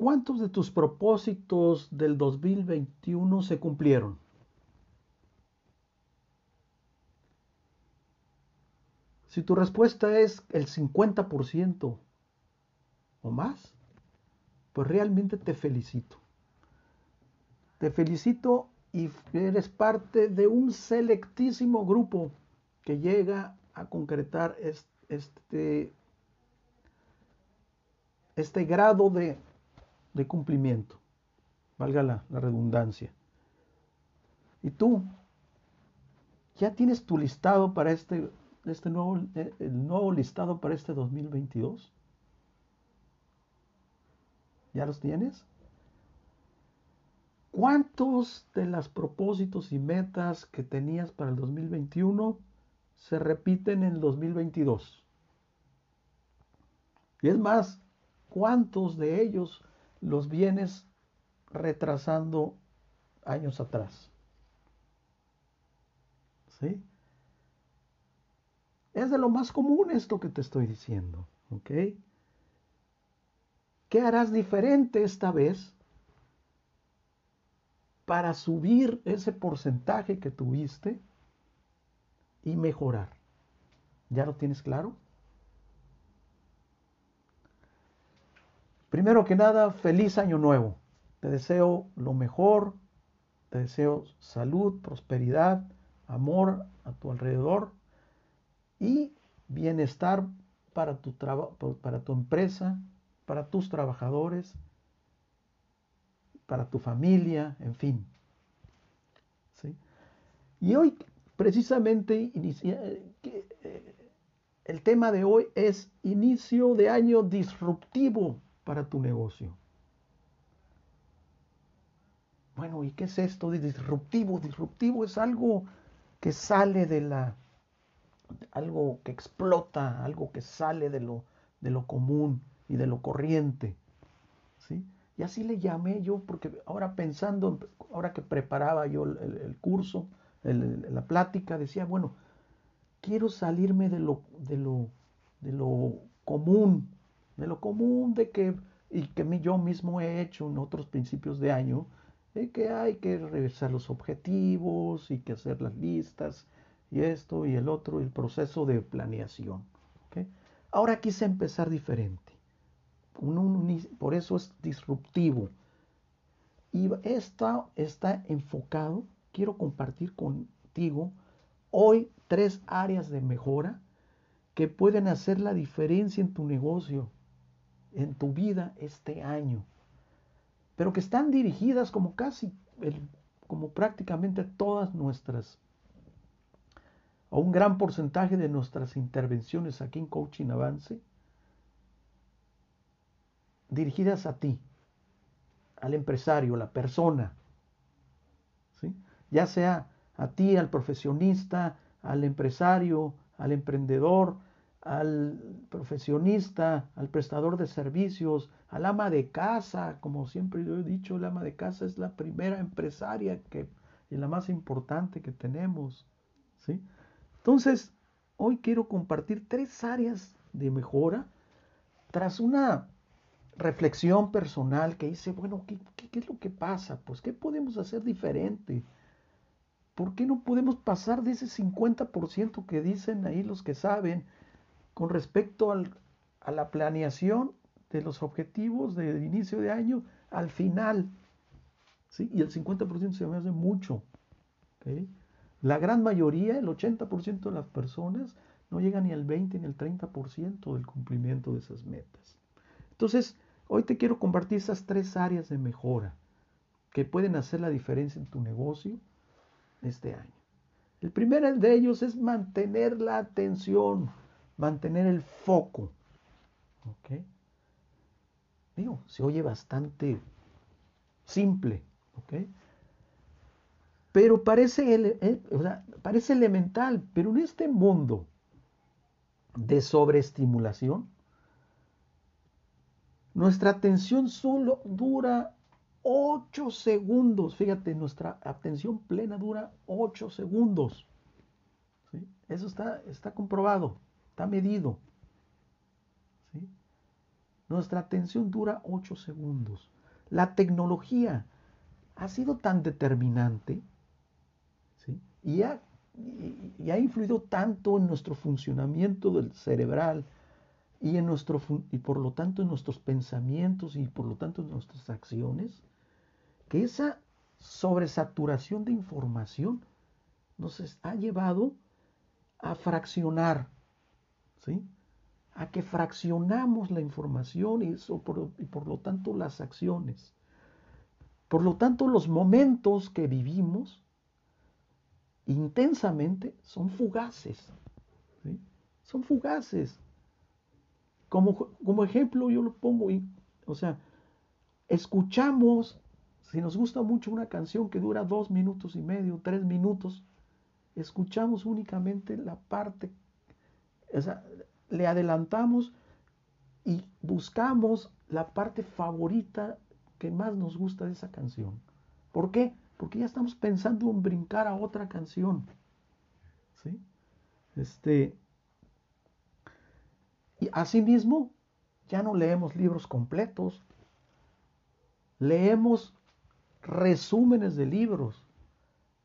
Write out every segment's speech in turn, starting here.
¿cuántos de tus propósitos del 2021 se cumplieron? Si tu respuesta es el 50% o más, pues realmente te felicito. Te felicito y eres parte de un selectísimo grupo que llega a concretar este, este grado de, cumplimiento, valga la, la redundancia. Y tú, ya tienes tu listado para este este nuevo, eh, el nuevo listado para este 2022? ¿Ya los tienes? ¿Cuántos de los propósitos y metas que tenías para el 2021 se repiten en el 2022? Y es más, ¿cuántos de ellos los vienes retrasando años atrás? ¿Sí? Es de lo más común esto que te estoy diciendo. ¿Ok? ¿Qué harás diferente esta vez para subir ese porcentaje que tuviste y mejorar? ¿Ya lo tienes claro? Primero que nada, feliz año nuevo. Te deseo lo mejor, te deseo salud, prosperidad, amor a tu alrededor y bienestar para tu, para tu empresa, para tus trabajadores, para tu familia, en fin. Y hoy, precisamente, eh, el tema de hoy es inicio de año disruptivo para tu negocio. Bueno, ¿y qué es esto de disruptivo? Disruptivo es algo que sale de la algo que explota, algo que sale de lo, de lo común y de lo corriente. ¿sí? Y así le llamé yo, porque ahora pensando, ahora que preparaba yo el, curso, la plática, decía, bueno, quiero salirme de lo, de lo, de lo común, de lo común de que, y que yo mismo he hecho en otros principios de año, que hay que revisar los objetivos y que hacer las listas y esto y el otro, el proceso de planeación. Ahora quise empezar diferente. por eso es disruptivo. Y esta está enfocado, quiero compartir contigo hoy tres áreas de mejora que pueden hacer la diferencia en tu negocio, en tu vida este año, pero que están dirigidas como casi, como prácticamente todas nuestras a un gran porcentaje de nuestras intervenciones aquí en Coaching Avance dirigidas a ti, al empresario, a la persona, ¿sí? ya sea a ti, al profesionista, al empresario, al emprendedor, al profesionista, al prestador de servicios, al ama de casa, como siempre yo he dicho, el ama de casa es la primera empresaria que, y la más importante que tenemos, ¿sí? Entonces, hoy quiero compartir tres áreas de mejora tras una reflexión personal que hice, bueno, ¿qué, es lo que pasa? Pues, ¿qué podemos hacer diferente? ¿Por qué no podemos pasar de ese 50% que dicen ahí los que saben con respecto a la planeación de los objetivos de inicio de año al final? ¿sí? Y el 50% se me hace mucho. La gran mayoría, el 80% de las personas, no llegan ni al 20 ni al 30% del cumplimiento de esas metas. Entonces, hoy te quiero compartir esas tres áreas de mejora que pueden hacer la diferencia en tu negocio este año. El primero de ellos es mantener la atención, mantener el foco. ¿Ok? Digo, se oye bastante simple. ¿Ok? Pero parece, parece elemental, pero en este mundo de sobreestimulación, nuestra atención solo dura 8 segundos. Fíjate, nuestra atención plena dura 8 segundos. Eso está, está comprobado, está medido. nuestra atención dura 8 segundos. La tecnología ha sido tan determinante y, ha, y, ha, influido tanto en nuestro funcionamiento del cerebral y, en nuestro, y por lo tanto en nuestros pensamientos y por lo tanto en nuestras acciones, que esa sobresaturación de información nos ha llevado a fraccionar, ¿sí? a que fraccionamos la información y, por, y por lo tanto las acciones. Por lo tanto, los momentos que vivimos intensamente son fugaces. Son fugaces. Como, como, ejemplo, yo lo pongo, o sea, escuchamos, si nos gusta mucho una canción que dura dos minutos y medio, tres minutos, escuchamos únicamente la parte, o sea, le adelantamos y buscamos la parte favorita que más nos gusta de esa canción. ¿Por qué? Porque ya estamos pensando en brincar a otra canción. ¿Sí? Este, y asimismo, ya no leemos libros completos, leemos resúmenes de libros.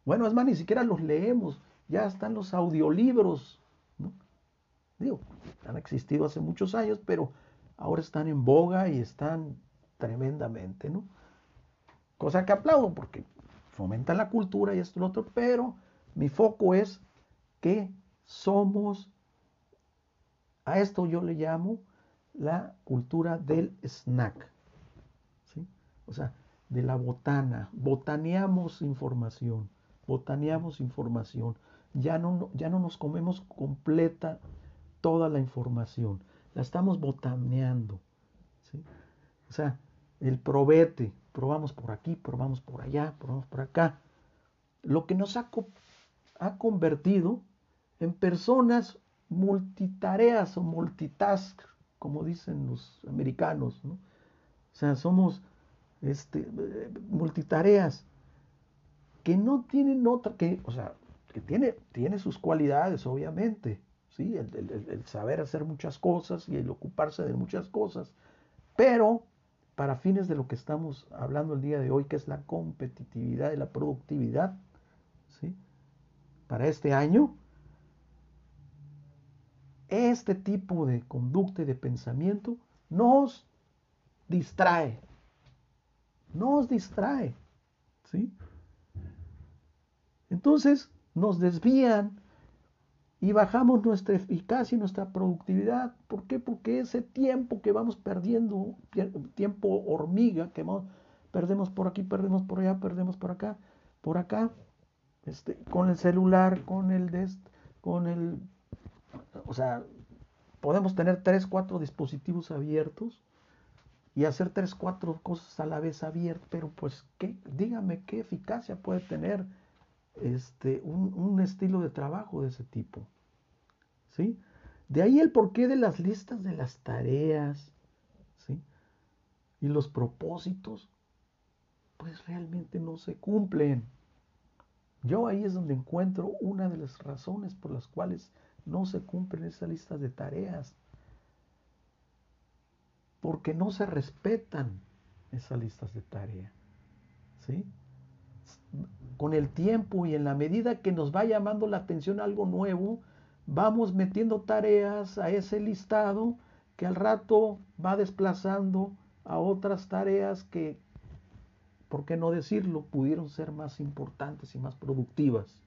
Bueno, es más, ni siquiera los leemos, ya están los audiolibros. Digo, han existido hace muchos años, pero ahora están en boga y están tremendamente, ¿no? Cosa que aplaudo porque fomenta la cultura y esto y lo otro, pero mi foco es que somos, a esto yo le llamo la cultura del snack, ¿sí? O sea, de la botana, botaneamos información, botaneamos información, ya no, ya no nos comemos completa toda la información, la estamos botaneando, ¿sí? O sea, el probete, probamos por aquí, probamos por allá, probamos por acá, lo que nos ha, convertido en personas multitareas o multitask, como dicen los americanos, ¿no? O sea, somos este, multitareas que no tienen otra, que, o sea, que tiene, tiene sus cualidades, obviamente, ¿sí? el saber hacer muchas cosas y el ocuparse de muchas cosas, pero para fines de lo que estamos hablando el día de hoy, que es la competitividad y la productividad, ¿sí? para este año, este tipo de conducta y de pensamiento nos distrae, nos distrae, ¿sí? Entonces nos desvían y bajamos nuestra eficacia y nuestra productividad. ¿Por qué? Porque ese tiempo que vamos perdiendo, tiempo hormiga, que perdemos por aquí, perdemos por allá, perdemos por acá, por acá, este, con el celular, con el dest, con el, o sea, podemos tener tres, cuatro dispositivos abiertos y hacer tres, cuatro cosas a la vez abiertas, pero pues, ¿qué? dígame qué eficacia puede tener este, un, estilo de trabajo de ese tipo. ¿sí? De ahí el porqué de las listas de las tareas ¿sí? y los propósitos, pues realmente no se cumplen. Yo ahí es donde encuentro una de las razones por las cuales no se cumplen esas listas de tareas. Porque no se respetan esas listas de tareas. ¿Sí? Con el tiempo y en la medida que nos va llamando la atención algo nuevo, vamos metiendo tareas a ese listado que al rato va desplazando a otras tareas que, por qué no decirlo, pudieron ser más importantes y más productivas.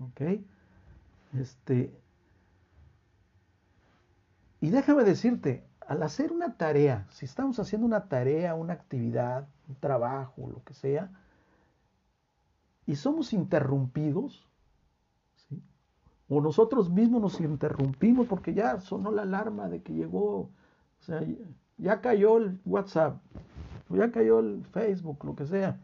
¿Ok? Este, y déjame decirte, al hacer una tarea, si estamos haciendo una tarea, una actividad, un trabajo, lo que sea, y somos interrumpidos, ¿sí? o nosotros mismos nos interrumpimos porque ya sonó la alarma de que llegó, o sea, ya cayó el WhatsApp, ya cayó el Facebook, lo que sea,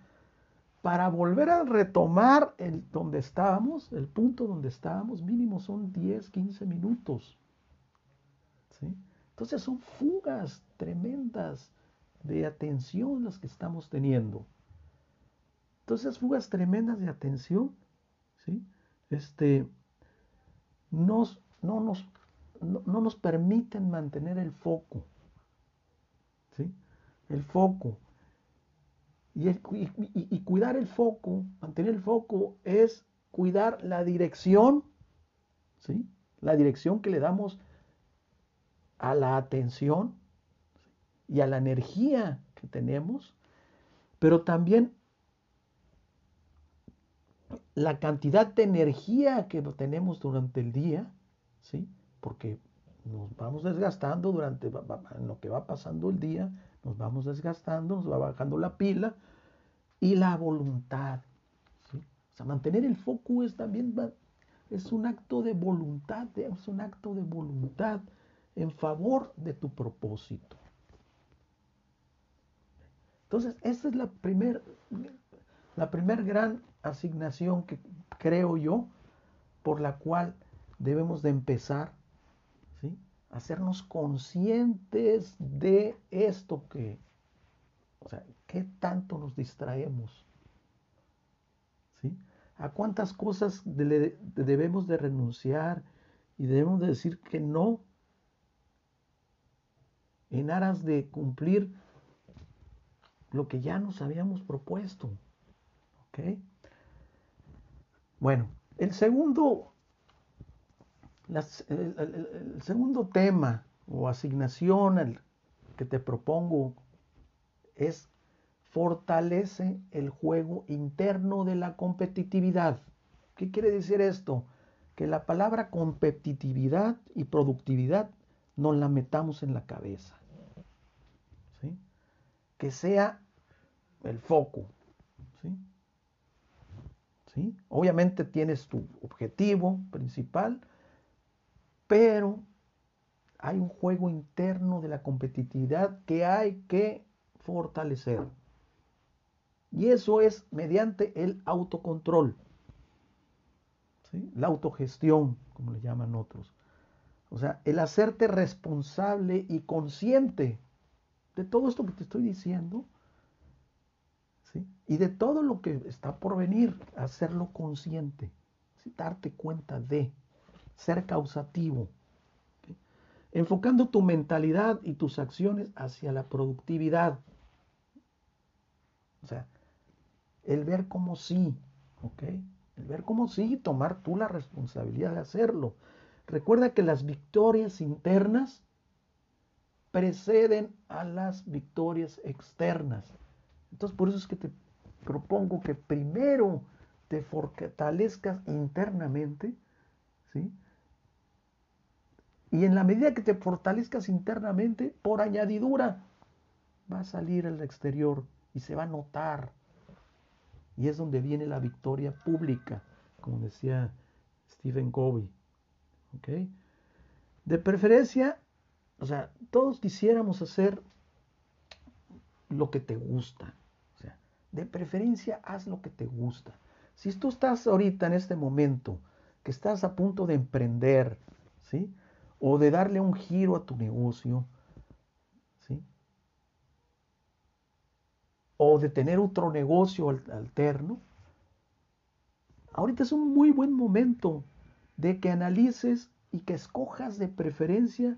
para volver a retomar el donde estábamos, el punto donde estábamos, mínimo son 10, 15 minutos. ¿sí? Entonces son fugas tremendas de atención las que estamos teniendo. Entonces, fugas tremendas de atención, ¿sí? Este, nos, no, nos, no, nos permiten mantener el foco, ¿sí? El foco. Y, y, cuidar el foco, mantener el foco es cuidar la dirección, ¿sí? La dirección que le damos a la atención y a la energía que tenemos, pero también la cantidad de energía que tenemos durante el día, ¿sí? Porque nos vamos desgastando durante en lo que va pasando el día, nos vamos desgastando, nos va bajando la pila y la voluntad. ¿sí? O sea, mantener el foco es también es un acto de voluntad, es un acto de voluntad en favor de tu propósito. Entonces, esta es la primera la primer gran asignación que creo yo por la cual debemos de empezar, ¿sí? Hacernos conscientes de esto que, o sea, ¿qué tanto nos distraemos? ¿Sí? ¿A cuántas cosas debemos de renunciar y debemos de decir que no en aras de cumplir lo que ya nos habíamos propuesto? ¿Ok? Bueno, el segundo, el, segundo tema o asignación que te propongo es fortalece el juego interno de la competitividad. ¿Qué quiere decir esto? Que la palabra competitividad y productividad nos la metamos en la cabeza. ¿sí? Que sea el foco. ¿sí? Obviamente tienes tu objetivo principal, pero hay un juego interno de la competitividad que hay que fortalecer. Y eso es mediante el autocontrol, la autogestión, como le llaman otros. O sea, el hacerte responsable y consciente de todo esto que te estoy diciendo y de todo lo que está por venir, hacerlo consciente, darte cuenta de, ser causativo, enfocando tu mentalidad y tus acciones hacia la productividad. O sea, el ver como sí. El ver como sí y tomar tú la responsabilidad de hacerlo. Recuerda que las victorias internas preceden a las victorias externas. Entonces, por eso es que te propongo que primero te fortalezcas internamente, ¿sí? Y en la medida que te fortalezcas internamente, por añadidura, va a salir al exterior y se va a notar. Y es donde viene la victoria pública, como decía Stephen Covey. De preferencia, o sea, todos quisiéramos hacer lo que te gusta de preferencia haz lo que te gusta. Si tú estás ahorita en este momento, que estás a punto de emprender, ¿sí? O de darle un giro a tu negocio, ¿sí? O de tener otro negocio alterno, ahorita es un muy buen momento de que analices y que escojas de preferencia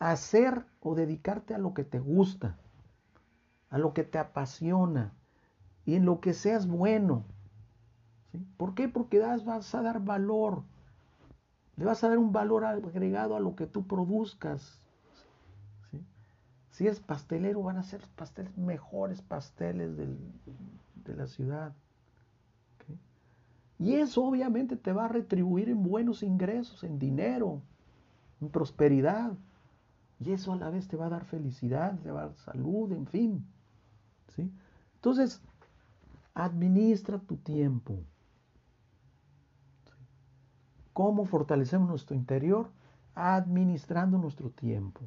hacer o dedicarte a lo que te gusta, a lo que te apasiona, y en lo que seas bueno. ¿Por qué? Porque das, vas a dar valor. Le vas a dar un valor agregado a lo que tú produzcas. Si es pastelero, van a ser pasteles, mejores pasteles de la ciudad. Y eso obviamente te va a retribuir en buenos ingresos, en dinero, en prosperidad. Y eso a la vez te va a dar felicidad, te va a dar salud, en fin. ¿sí? Entonces, Administra tu tiempo. ¿Cómo fortalecemos nuestro interior? Administrando nuestro tiempo.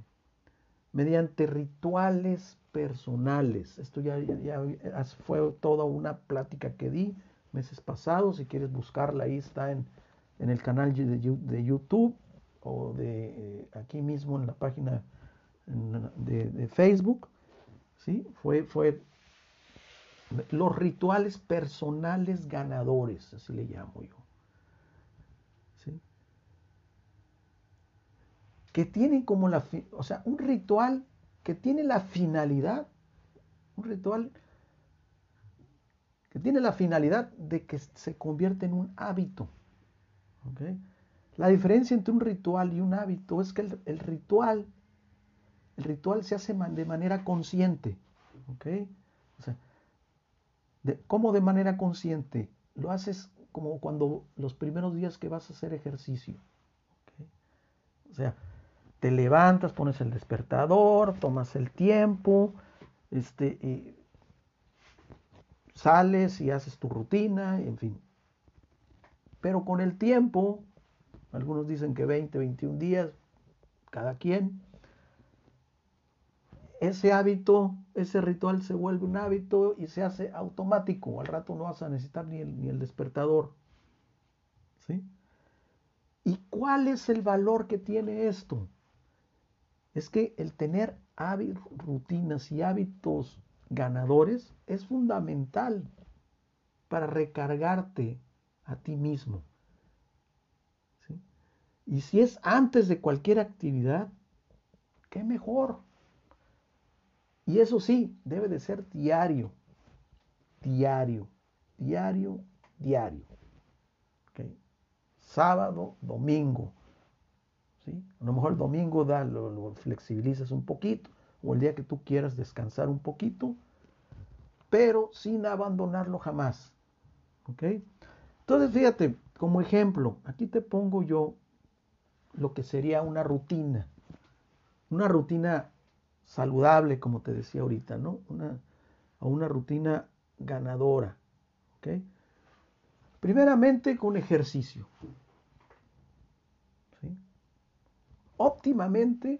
Mediante rituales personales. Esto ya, fue toda una plática que di meses pasados. Si quieres buscarla, ahí está en, el canal de, YouTube o de eh, aquí mismo en la página de, Facebook. ¿sí? Fue, fue los rituales personales ganadores, así le llamo yo. ¿Sí? Que tienen como la, o sea, un ritual que tiene la finalidad, un ritual que tiene la finalidad de que se convierta en un hábito. La diferencia entre un ritual y un hábito es que el, ritual, el ritual se hace de manera consciente. O sea, ¿Cómo de manera consciente? Lo haces como cuando los primeros días que vas a hacer ejercicio. O sea, te levantas, pones el despertador, tomas el tiempo, este, sales y haces tu rutina, en fin. Pero con el tiempo, algunos dicen que 20, 21 días, cada quien, ese hábito, ese ritual se vuelve un hábito y se hace automático. Al rato no vas a necesitar ni el, ni el despertador. ¿Sí? ¿Y cuál es el valor que tiene esto? Es que el tener hábitos, rutinas y hábitos ganadores es fundamental para recargarte a ti mismo. ¿Sí? Y si es antes de cualquier actividad, qué mejor. Y eso sí, debe de ser diario, diario, diario, diario. Sábado, domingo. ¿sí? A lo mejor el domingo da, lo, flexibilizas un poquito, o el día que tú quieras descansar un poquito, pero sin abandonarlo jamás. Entonces, fíjate, como ejemplo, aquí te pongo yo lo que sería una rutina. Una rutina saludable, como te decía ahorita, ¿no? Una, una rutina ganadora. ¿ok? Primeramente con ejercicio. ¿sí? Óptimamente,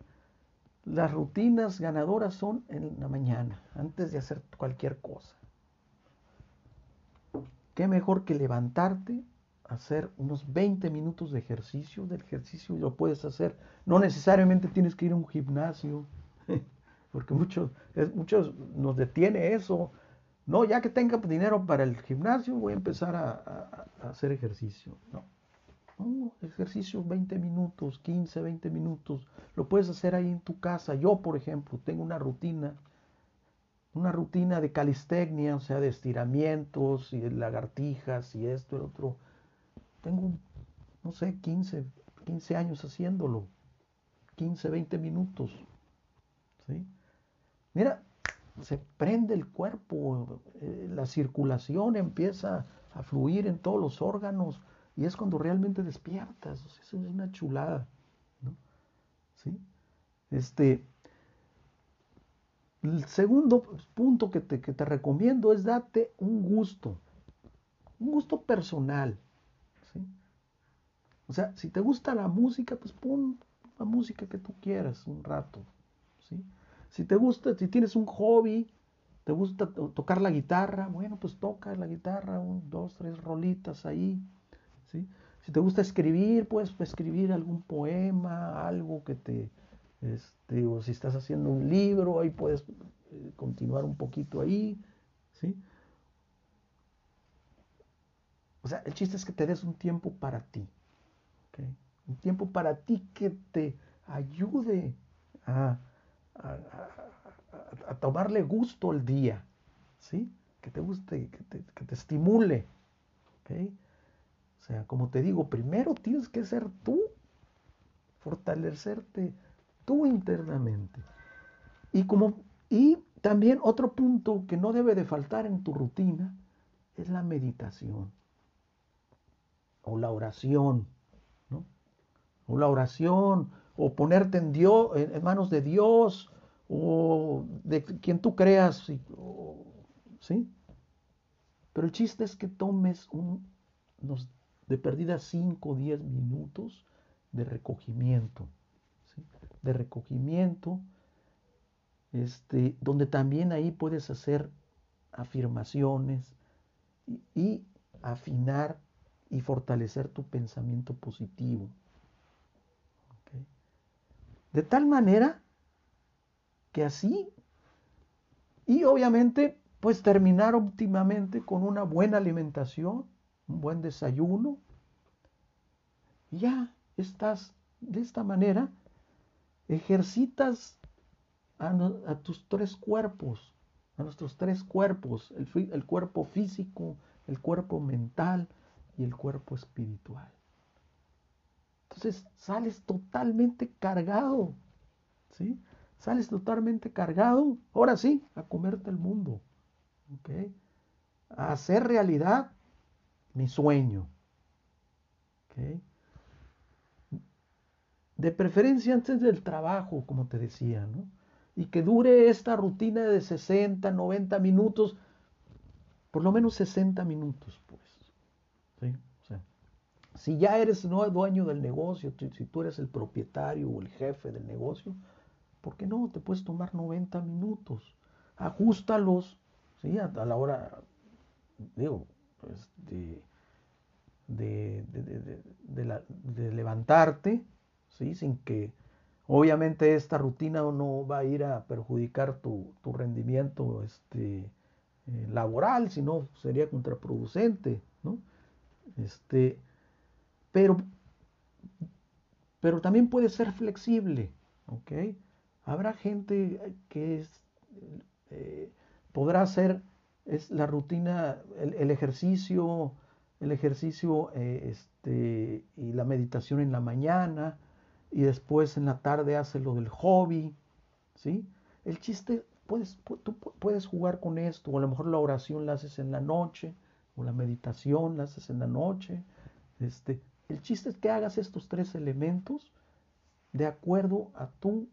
las rutinas ganadoras son en la mañana, antes de hacer cualquier cosa. ¿Qué mejor que levantarte, hacer unos 20 minutos de ejercicio? Del ejercicio lo puedes hacer. No necesariamente tienes que ir a un gimnasio porque muchos, muchos nos detiene eso. No, ya que tenga dinero para el gimnasio, voy a empezar a, hacer ejercicio. No. no, ejercicio 20 minutos, 15, 20 minutos. Lo puedes hacer ahí en tu casa. Yo, por ejemplo, tengo una rutina, una rutina de calistecnia, o sea, de estiramientos y de lagartijas y esto y otro. Tengo, no sé, 15, 15 años haciéndolo. 15, 20 minutos. ¿Sí? Mira, se prende el cuerpo, eh, la circulación empieza a fluir en todos los órganos y es cuando realmente despiertas. eso es una chulada. ¿Sí? Este, el segundo punto que te, que te, recomiendo es darte un gusto, un gusto personal. O sea, si te gusta la música, pues pon la música que tú quieras un rato. ¿sí? Si te gusta, si tienes un hobby, te gusta tocar la guitarra, bueno, pues toca la guitarra, un, dos, tres rolitas ahí. Si te gusta escribir, puedes escribir algún poema, algo que te, este, o si estás haciendo un libro, ahí puedes eh, continuar un poquito ahí, ¿sí? O sea, el chiste es que te des un tiempo para ti, un tiempo para ti que te ayude a, a, tomarle gusto al día, ¿sí? Que te guste, que te, que te estimule, O sea, como te digo, primero tienes que ser tú, fortalecerte tú internamente. Y, como, y también otro punto que no debe de faltar en tu rutina es la meditación o la oración, ¿no? O la oración o ponerte en, Dios, en manos de Dios o de quien tú creas, ¿sí? Pero el chiste es que tomes unos de perdida 5 o 10 minutos de recogimiento, de recogimiento, este, donde también ahí puedes hacer afirmaciones y afinar y fortalecer tu pensamiento positivo. De tal manera que así, y obviamente, pues terminar óptimamente con una buena alimentación, un buen desayuno, ya estás de esta manera, ejercitas a, tus tres cuerpos, a nuestros tres cuerpos, el, el cuerpo físico, el cuerpo mental y el cuerpo espiritual. Entonces sales totalmente cargado, ¿sí? Sales totalmente cargado, ahora sí, a comerte el mundo, ¿ok? A hacer realidad mi sueño, ¿ok? De preferencia antes del trabajo, como te decía, ¿no? Y que dure esta rutina de 60, 90 minutos, por lo menos 60 minutos, pues. ¿sí? Si ya eres no dueño del negocio, si tú eres el propietario o el jefe del negocio, ¿por qué no? Te puedes tomar 90 minutos. Ajustalos, ¿sí? A, la hora, digo, pues, de, de, levantarte, ¿sí? Sin que, obviamente, esta rutina no va a ir a perjudicar tu, rendimiento este, eh, laboral, sino sería contraproducente, ¿no? Este, pero, pero también puede ser flexible, ¿ok? Habrá gente que eh, podrá hacer es la rutina, el, ejercicio, el ejercicio eh, este, y la meditación en la mañana y después en la tarde hace lo del hobby, ¿sí? El chiste, puedes, tú puedes jugar con esto, o a lo mejor la oración la haces en la noche, o la meditación la haces en la noche, este, el chiste es que hagas estos tres elementos de acuerdo a tu,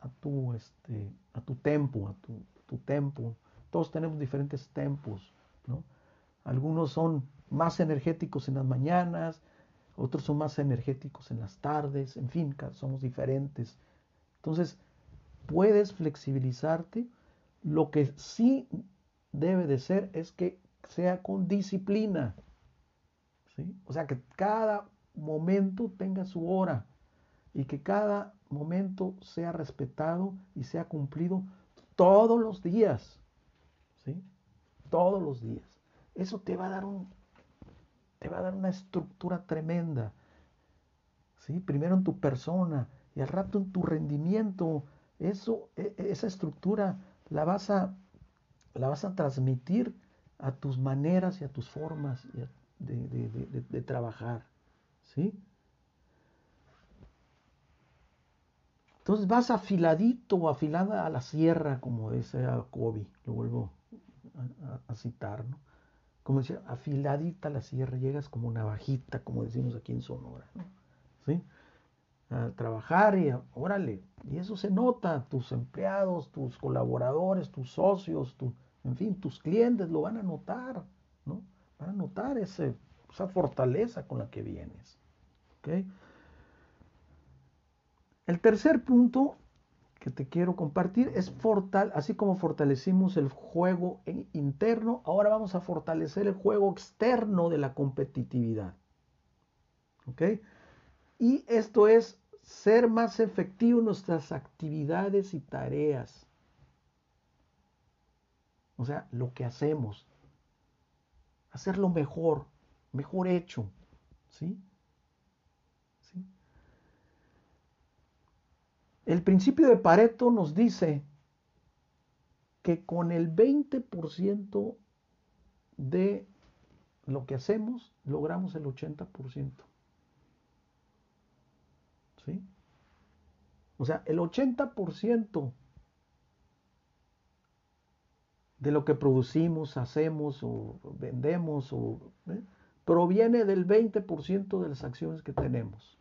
a tu, este, a tu tempo, a tu, tu tempo. Todos tenemos diferentes tempos, ¿no? Algunos son más energéticos en las mañanas, otros son más energéticos en las tardes, en fin, somos diferentes. Entonces, puedes flexibilizarte. Lo que sí debe de ser es que sea con disciplina. ¿sí? O sea, que cada momento tenga su hora y que cada momento sea respetado y sea cumplido todos los días. ¿Sí? Todos los días. Eso te va a dar un te va a dar una estructura tremenda. ¿Sí? Primero en tu persona y al rato en tu rendimiento. Eso e, e, esa estructura la vas a la vas a transmitir a tus maneras y a tus formas de trabajar. ¿Sí? Entonces vas afiladito o afilada a la sierra, como decía Kobe, lo vuelvo a, citar, ¿no? Como decía, afiladita a la sierra, llegas como navajita, como decimos aquí en Sonora, ¿no? ¿Sí? A trabajar y órale, y eso se nota, tus empleados, tus colaboradores, tus socios, tu, en fin, tus clientes lo van a notar, ¿no? Van a notar ese, esa fortaleza con la que vienes. El tercer punto que te quiero compartir es fortal, así como fortalecimos el juego interno, ahora vamos a fortalecer el juego externo de la competitividad. Y esto es ser más efectivo en nuestras actividades y tareas. O sea, lo que hacemos. Hacerlo mejor, mejor hecho. ¿Sí? El principio de Pareto nos dice que con el 20% de lo que hacemos logramos el 80%. ¿Sí? O sea, el 80% de lo que producimos, hacemos o vendemos o, ¿eh? Proviene del 20% de las acciones que tenemos.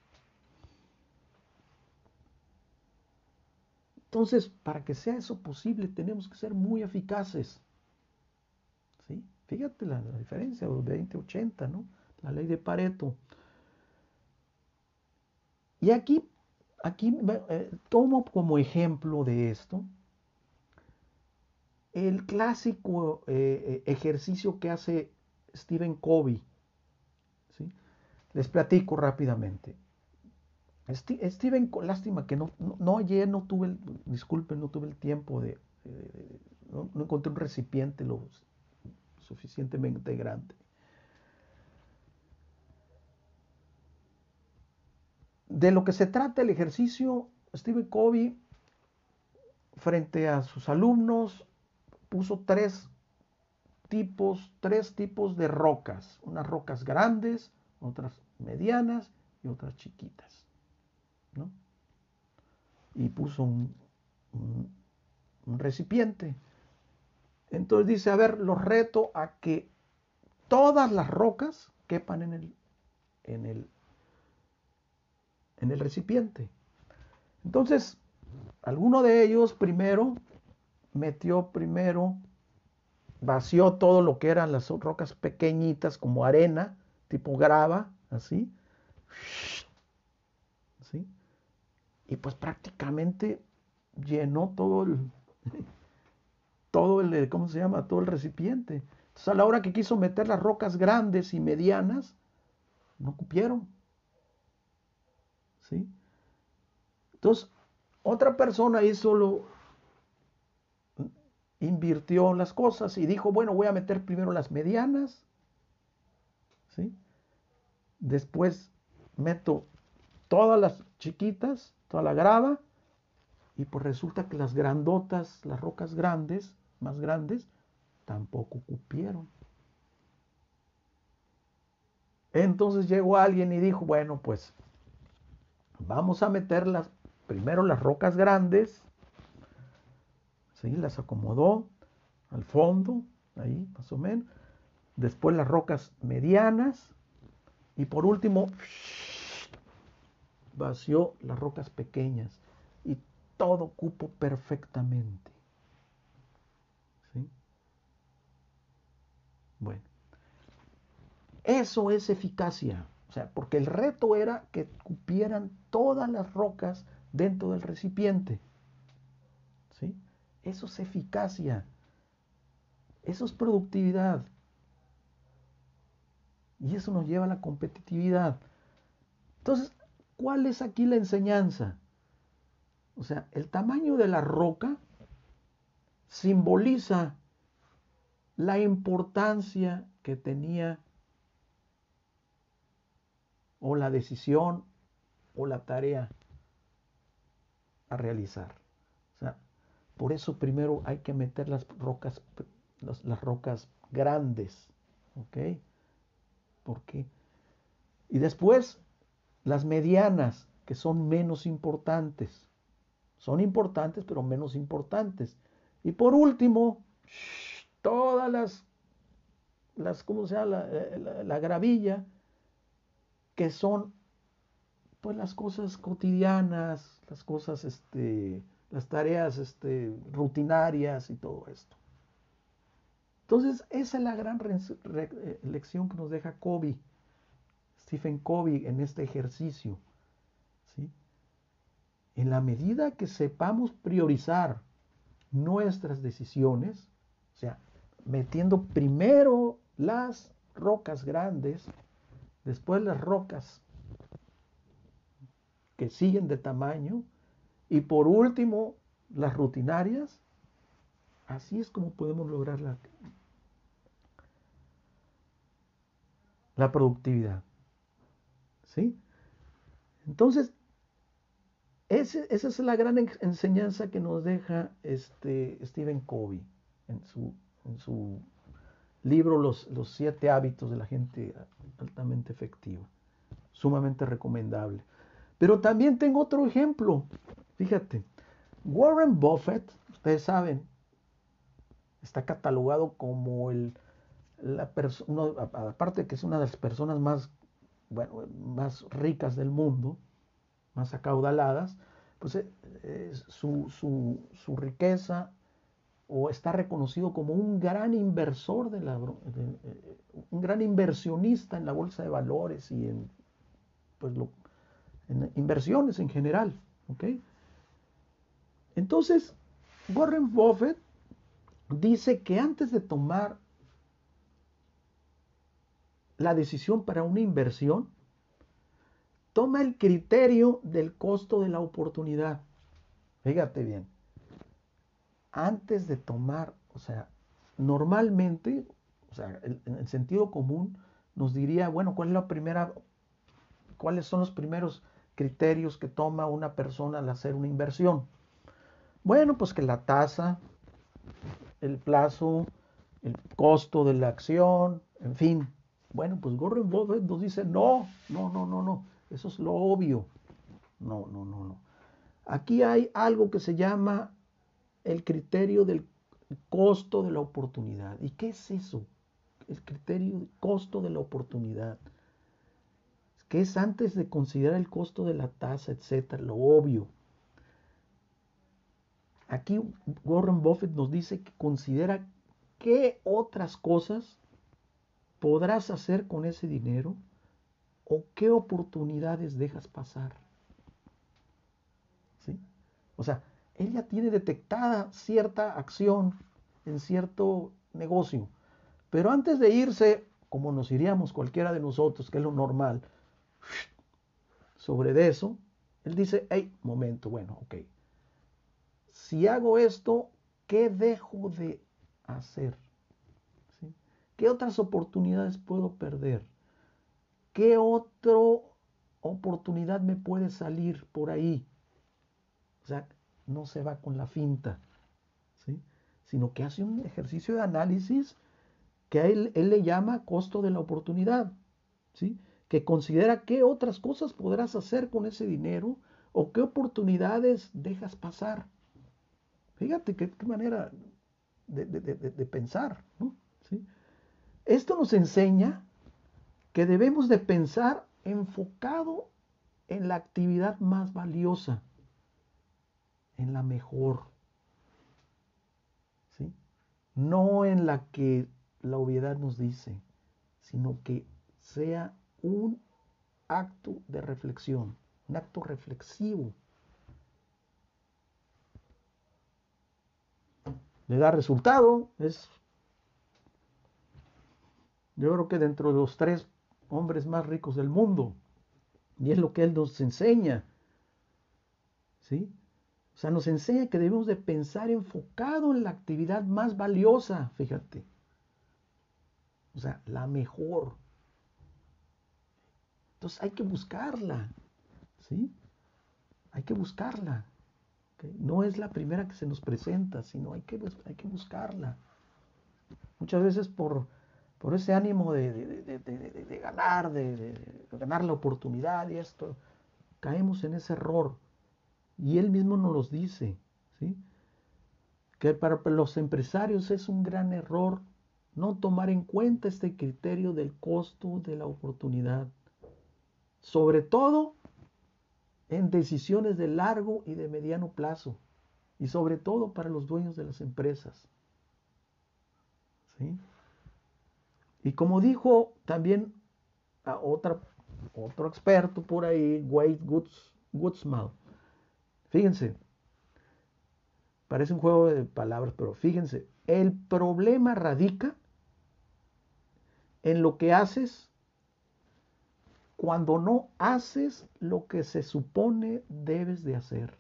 Entonces, para que sea eso posible, tenemos que ser muy eficaces. ¿Sí? Fíjate la, diferencia, 20-80, ¿no? La ley de Pareto. Y aquí, aquí eh, tomo como ejemplo de esto el clásico eh, eh, ejercicio que hace Stephen Covey. Les platico rápidamente. Steven, lástima que no, ayer no tuve, el, disculpen, no tuve el tiempo de, no, encontré un recipiente lo suficientemente grande. De lo que se trata el ejercicio, Stephen Covey frente a sus alumnos, puso tres tipos, tres tipos de rocas, unas rocas grandes, otras medianas y otras chiquitas. ¿no? Y puso un, recipiente. Entonces dice, a ver, los reto a que todas las rocas quepan en el, en el, en el recipiente. Entonces, alguno de ellos primero metió primero, vació todo lo que eran las rocas pequeñitas como arena, tipo grava, así. ¿Sí? Y pues prácticamente llenó todo el, todo el, ¿cómo se llama? Todo el recipiente. Entonces a la hora que quiso meter las rocas grandes y medianas, no cupieron. ¿Sí? Entonces, otra persona hizo lo, invirtió las cosas y dijo, bueno, voy a meter primero las medianas, ¿sí? Después meto todas las chiquitas, toda la grava, y pues resulta que las grandotas, las rocas grandes, más grandes, tampoco cupieron. Entonces llegó alguien y dijo, bueno, pues vamos a meter las, primero las rocas grandes, ¿sí? las acomodó al fondo, ahí más o menos, después las rocas medianas y por último vació las rocas pequeñas y todo cupo perfectamente. ¿Sí? Bueno, eso es eficacia. O sea, porque el reto era que cupieran todas las rocas dentro del recipiente. ¿Sí? Eso es eficacia. Eso es productividad. Y eso nos lleva a la competitividad. Entonces, ¿cuál es aquí la enseñanza? O sea, el tamaño de la roca simboliza la importancia que tenía o la decisión o la tarea a realizar. O sea, por eso primero hay que meter las rocas, las, rocas grandes, ¿ok? ¿Por qué? Y después las medianas, que son menos importantes. Son importantes, pero menos importantes. Y por último, todas las, las ¿cómo se llama? La, la, gravilla, que son pues las cosas cotidianas, las cosas, este, las tareas este, rutinarias y todo esto. Entonces, esa es la gran eh, lección que nos deja Kobe, Stephen Covey, en este ejercicio. ¿sí? En la medida que sepamos priorizar nuestras decisiones, o sea, metiendo primero las rocas grandes, después las rocas que siguen de tamaño y por último las rutinarias, así es como podemos lograr la, la productividad. ¿Sí? Entonces, esa es la gran enseñanza que nos deja este Stephen Covey en su, en su libro los, los, siete hábitos de la gente altamente efectiva. Sumamente recomendable. Pero también tengo otro ejemplo. Fíjate, Warren Buffett, ustedes saben, está catalogado como el, la persona, aparte de que es una de las personas más, bueno, más ricas del mundo, más acaudaladas, pues eh, su, su, su, riqueza o está reconocido como un gran inversor de la, eh, un gran inversionista en la bolsa de valores y en, pues en inversiones en general, ¿ok? Entonces, Warren Buffett dice que antes de tomar la decisión para una inversión, toma el criterio del costo de la oportunidad. Fíjate bien. Antes de tomar, o sea, normalmente, o sea, en el sentido común nos diría, bueno, ¿cuál es la primera, cuáles son los primeros criterios que toma una persona al hacer una inversión? Bueno, pues que la tasa, el plazo, el costo de la acción, en fin. Bueno, pues Warren Buffett nos dice, no, no, no, no, no, eso es lo obvio. No, no, no, no. Aquí hay algo que se llama el criterio del costo de la oportunidad. ¿Y qué es eso? El criterio del costo de la oportunidad. Que es antes de considerar el costo de la tasa, etcétera, lo obvio. Aquí Warren Buffett nos dice que considera qué otras cosas podrás hacer con ese dinero o qué oportunidades dejas pasar. ¿Sí? O sea, él ya tiene detectada cierta acción en cierto negocio. Pero antes de irse, como nos iríamos cualquiera de nosotros, que es lo normal, sobre eso, él dice, hey, momento, bueno, ok. Si hago esto, ¿qué dejo de hacer? ¿Qué otras oportunidades puedo perder? ¿Qué otra oportunidad me puede salir por ahí? O sea, no se va con la finta, ¿sí? sino que hace un ejercicio de análisis que a él, le llama costo de la oportunidad, ¿sí? que considera qué otras cosas podrás hacer con ese dinero o qué oportunidades dejas pasar. Fíjate qué, manera de, de, pensar. ¿no? ¿Sí? Esto nos enseña que debemos de pensar enfocado en la actividad más valiosa en la mejor. ¿sí? No en la que la obviedad nos dice, sino que sea un acto de reflexión, un acto reflexivo. Le da resultado, es yo creo que dentro de los tres hombres más ricos del mundo, y es lo que él nos enseña. ¿Sí? O sea, nos enseña que debemos de pensar enfocado en la actividad más valiosa, fíjate. O sea, la mejor. Entonces hay que buscarla, ¿sí? Hay que buscarla. No es la primera que se nos presenta, sino hay que, hay que buscarla. Muchas veces por, por ese ánimo de, de ganar, de, ganar la oportunidad y esto, caemos en ese error y él mismo nos los dice, ¿sí? Que para los empresarios es un gran error no tomar en cuenta este criterio del costo de la oportunidad. Sobre todo en decisiones de largo y de mediano plazo. Y sobre todo para los dueños de las empresas. ¿Sí? Y como dijo también a otro experto por ahí, Wade Goodsmal, Fíjense, parece un juego de palabras, pero fíjense, el problema radica en lo que haces cuando no haces lo que se supone debes de hacer.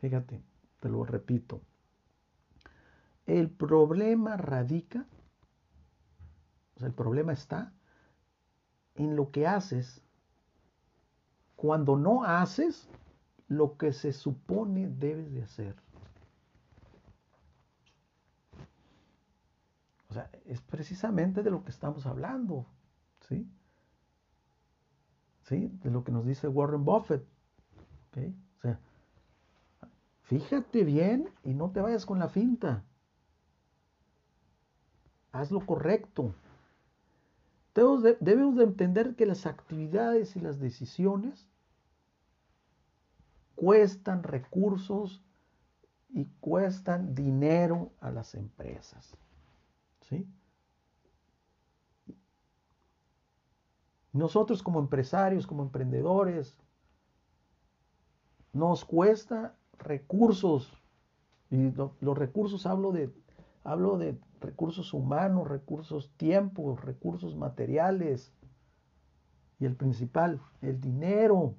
Fíjate, te lo repito. El problema radica, o sea, el problema está en lo que haces cuando no haces lo que se supone debes de hacer. O sea, es precisamente de lo que estamos hablando, ¿sí? ¿Sí? De lo que nos dice Warren Buffett. O sea, fíjate bien y no te vayas con la finta. Haz lo correcto. debemos de entender que las actividades y las decisiones cuestan recursos y cuestan dinero a las empresas. ¿Sí? Nosotros como empresarios, como emprendedores, nos cuesta recursos. Y los recursos hablo de, hablo de recursos humanos, recursos tiempo, recursos materiales. Y el principal, el dinero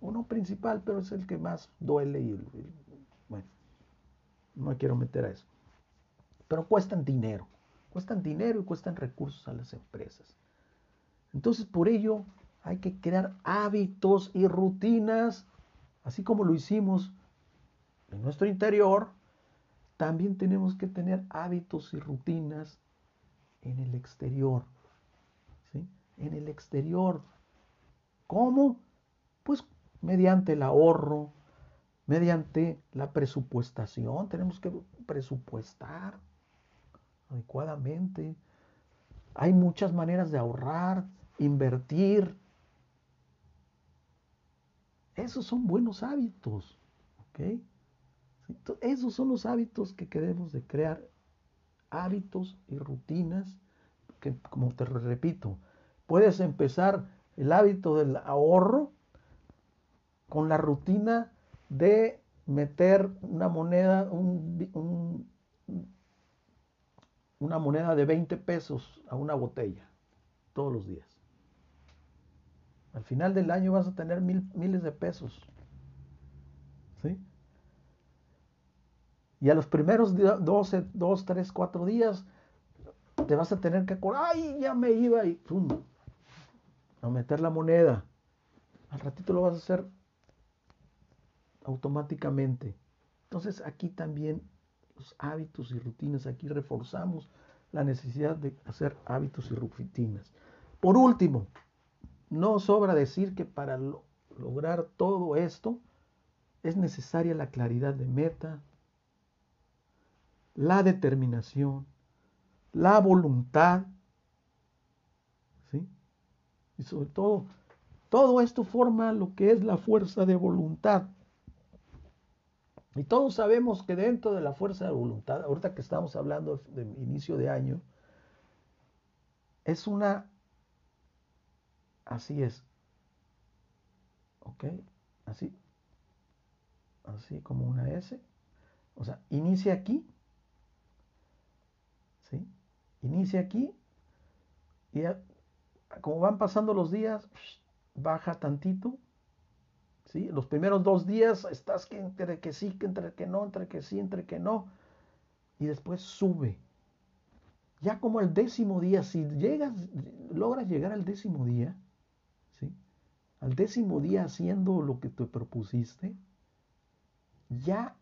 uno principal, pero es el que más duele y, bueno, no quiero meter a eso. Pero cuestan dinero, cuestan dinero y cuestan recursos a las empresas. Entonces, por ello, hay que crear hábitos y rutinas, así como lo hicimos nuestro interior, también tenemos que tener hábitos y rutinas en el exterior. ¿sí? En el exterior. ¿Cómo? Pues mediante el ahorro, mediante la presupuestación. Tenemos que presupuestar adecuadamente. Hay muchas maneras de ahorrar, invertir. Esos son buenos hábitos. ¿ok? Esos son los hábitos que queremos de crear. Hábitos y rutinas que, como te repito, puedes empezar el hábito del ahorro con la rutina de meter una moneda, un, una moneda de 20 pesos a una botella todos los días. Al final del año vas a tener mil, miles de pesos. ¿Sí? Y a los primeros 12, 2, 3, 4 días te vas a tener que acordar, ay, ya me iba y pum, a meter la moneda. Al ratito lo vas a hacer automáticamente. Entonces aquí también los hábitos y rutinas, aquí reforzamos la necesidad de hacer hábitos y rutinas. Por último, no sobra decir que para lograr todo esto es necesaria la claridad de meta, la determinación, la voluntad, ¿sí? Y sobre todo, todo esto forma lo que es la fuerza de voluntad. Y todos sabemos que dentro de la fuerza de voluntad, ahorita que estamos hablando de inicio de año, es una, así es, ¿ok? Así, así como una S. O sea, inicia aquí, ¿sí? Inicia aquí y como van pasando los días, baja tantito los primeros dos días estás que entre que sí, que entre que no, entre que sí, entre que no. Y después sube. Ya como el décimo día, si llegas, logras llegar al décimo día, ¿sí? Al décimo día haciendo lo que te propusiste, ya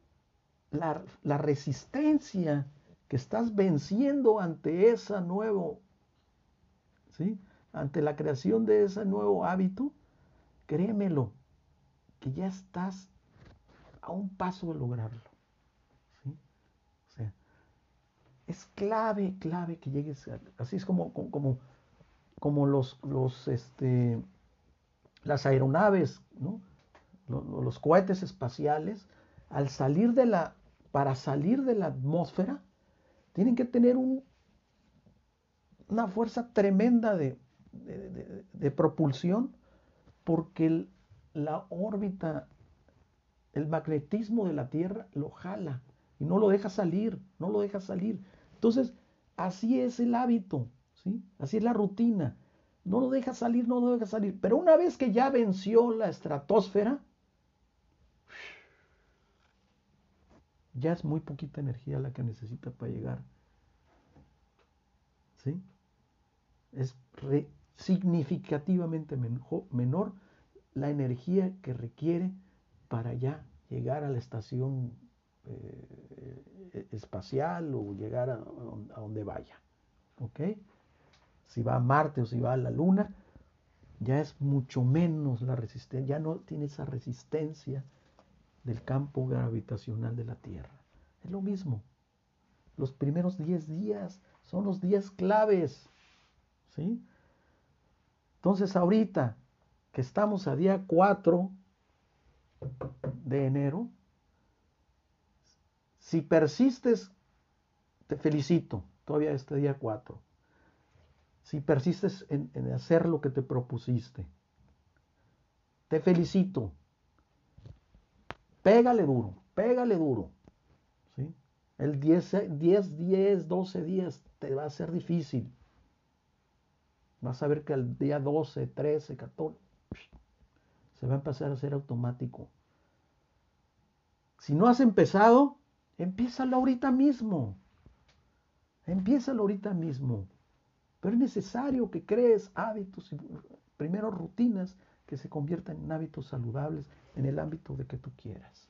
la, resistencia que estás venciendo ante esa nuevo, ¿sí? Ante la creación de ese nuevo hábito, créemelo, que ya estás a un paso de lograrlo. O sea, es clave, clave que llegues a, así es como, como, como los, los, este, las aeronaves, los, cohetes espaciales, al salir de la, para salir de la atmósfera, tienen que tener un, una fuerza tremenda de, propulsión porque la órbita, el magnetismo de la Tierra lo jala y no lo deja salir, no lo deja salir. Entonces, así es el hábito, ¿sí? Así es la rutina. No lo deja salir, no lo deja salir. Pero una vez que ya venció la estratosfera, ya es muy poquita energía la que necesita para llegar. ¿Sí? Es significativamente menor la energía que requiere para ya llegar a la estación eh, espacial o llegar a, donde vaya. ¿Ok? Si va a Marte o si va a la Luna, ya es mucho menos la resistencia, ya no tiene esa resistencia del campo gravitacional de la Tierra. Es lo mismo. Los primeros 10 días son los días claves. ¿Sí? Entonces ahorita que estamos a día 4 de enero, si persistes, te felicito, todavía este día 4. Si persistes en, hacer lo que te propusiste, te felicito. Pégale duro, pégale duro. ¿sí? El 10, 10, 10, 12 días te va a ser difícil. Vas a ver que al día 12, 13, 14, se va a empezar a hacer automático. Si no has empezado, empiézalo ahorita mismo. Empiézalo ahorita mismo. Pero es necesario que crees hábitos y primero rutinas que se conviertan en hábitos saludables en el ámbito de que tú quieras.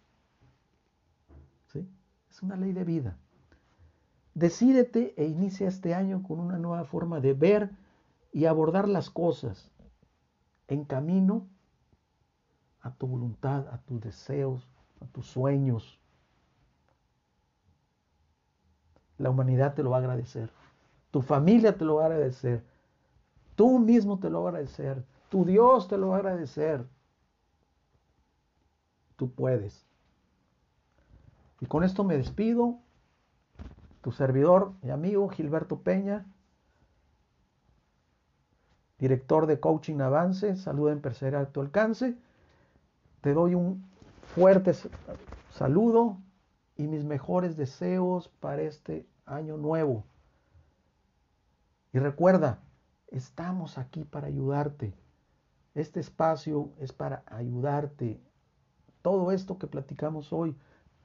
¿sí? Es una ley de vida. Decídete e inicia este año con una nueva forma de ver y abordar las cosas en camino a tu voluntad, a tus deseos, a tus sueños. La humanidad te lo va a agradecer. Tu familia te lo va a agradecer. Tú mismo te lo va a agradecer. Tu Dios te lo va a agradecer. Tú puedes. Y con esto me despido. Tu servidor y amigo Gilberto Peña, director de Coaching Avance, Salud Empresarial a tu alcance. Te doy un fuerte saludo y mis mejores deseos para este año nuevo. Y recuerda, estamos aquí para ayudarte. Este espacio es para ayudarte. Todo esto que platicamos hoy,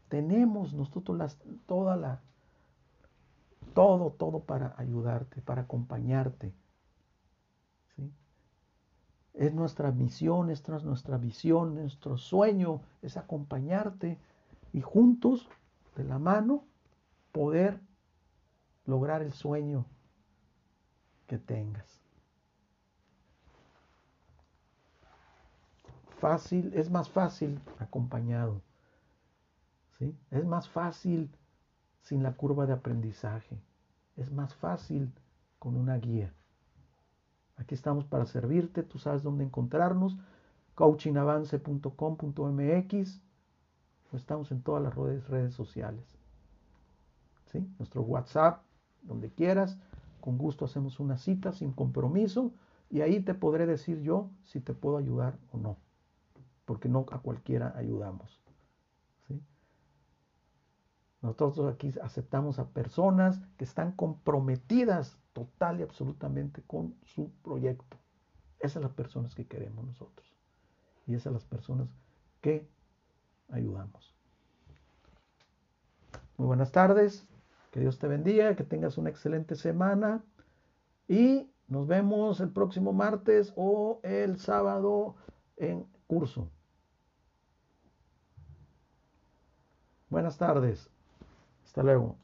tenemos nosotros las, toda la, todo, todo para ayudarte, para acompañarte. ¿sí? Es nuestra misión, es nuestra visión, nuestro sueño es acompañarte y juntos, de la mano, poder lograr el sueño que tengas. Fácil, es más fácil acompañado. ¿sí? Es más fácil sin la curva de aprendizaje. Es más fácil con una guía. Aquí estamos para servirte, tú sabes dónde encontrarnos, coachingavance.com.mx, estamos en todas las redes, redes sociales. ¿Sí? Nuestro WhatsApp, donde quieras, con gusto hacemos una cita sin compromiso y ahí te podré decir yo si te puedo ayudar o no, porque no a cualquiera ayudamos. Nosotros aquí aceptamos a personas que están comprometidas total y absolutamente con su proyecto. Esas son las personas que queremos nosotros. Y esas son las personas que ayudamos. Muy buenas tardes. Que Dios te bendiga, que tengas una excelente semana y nos vemos el próximo martes o el sábado en curso. Buenas tardes. Hasta luego.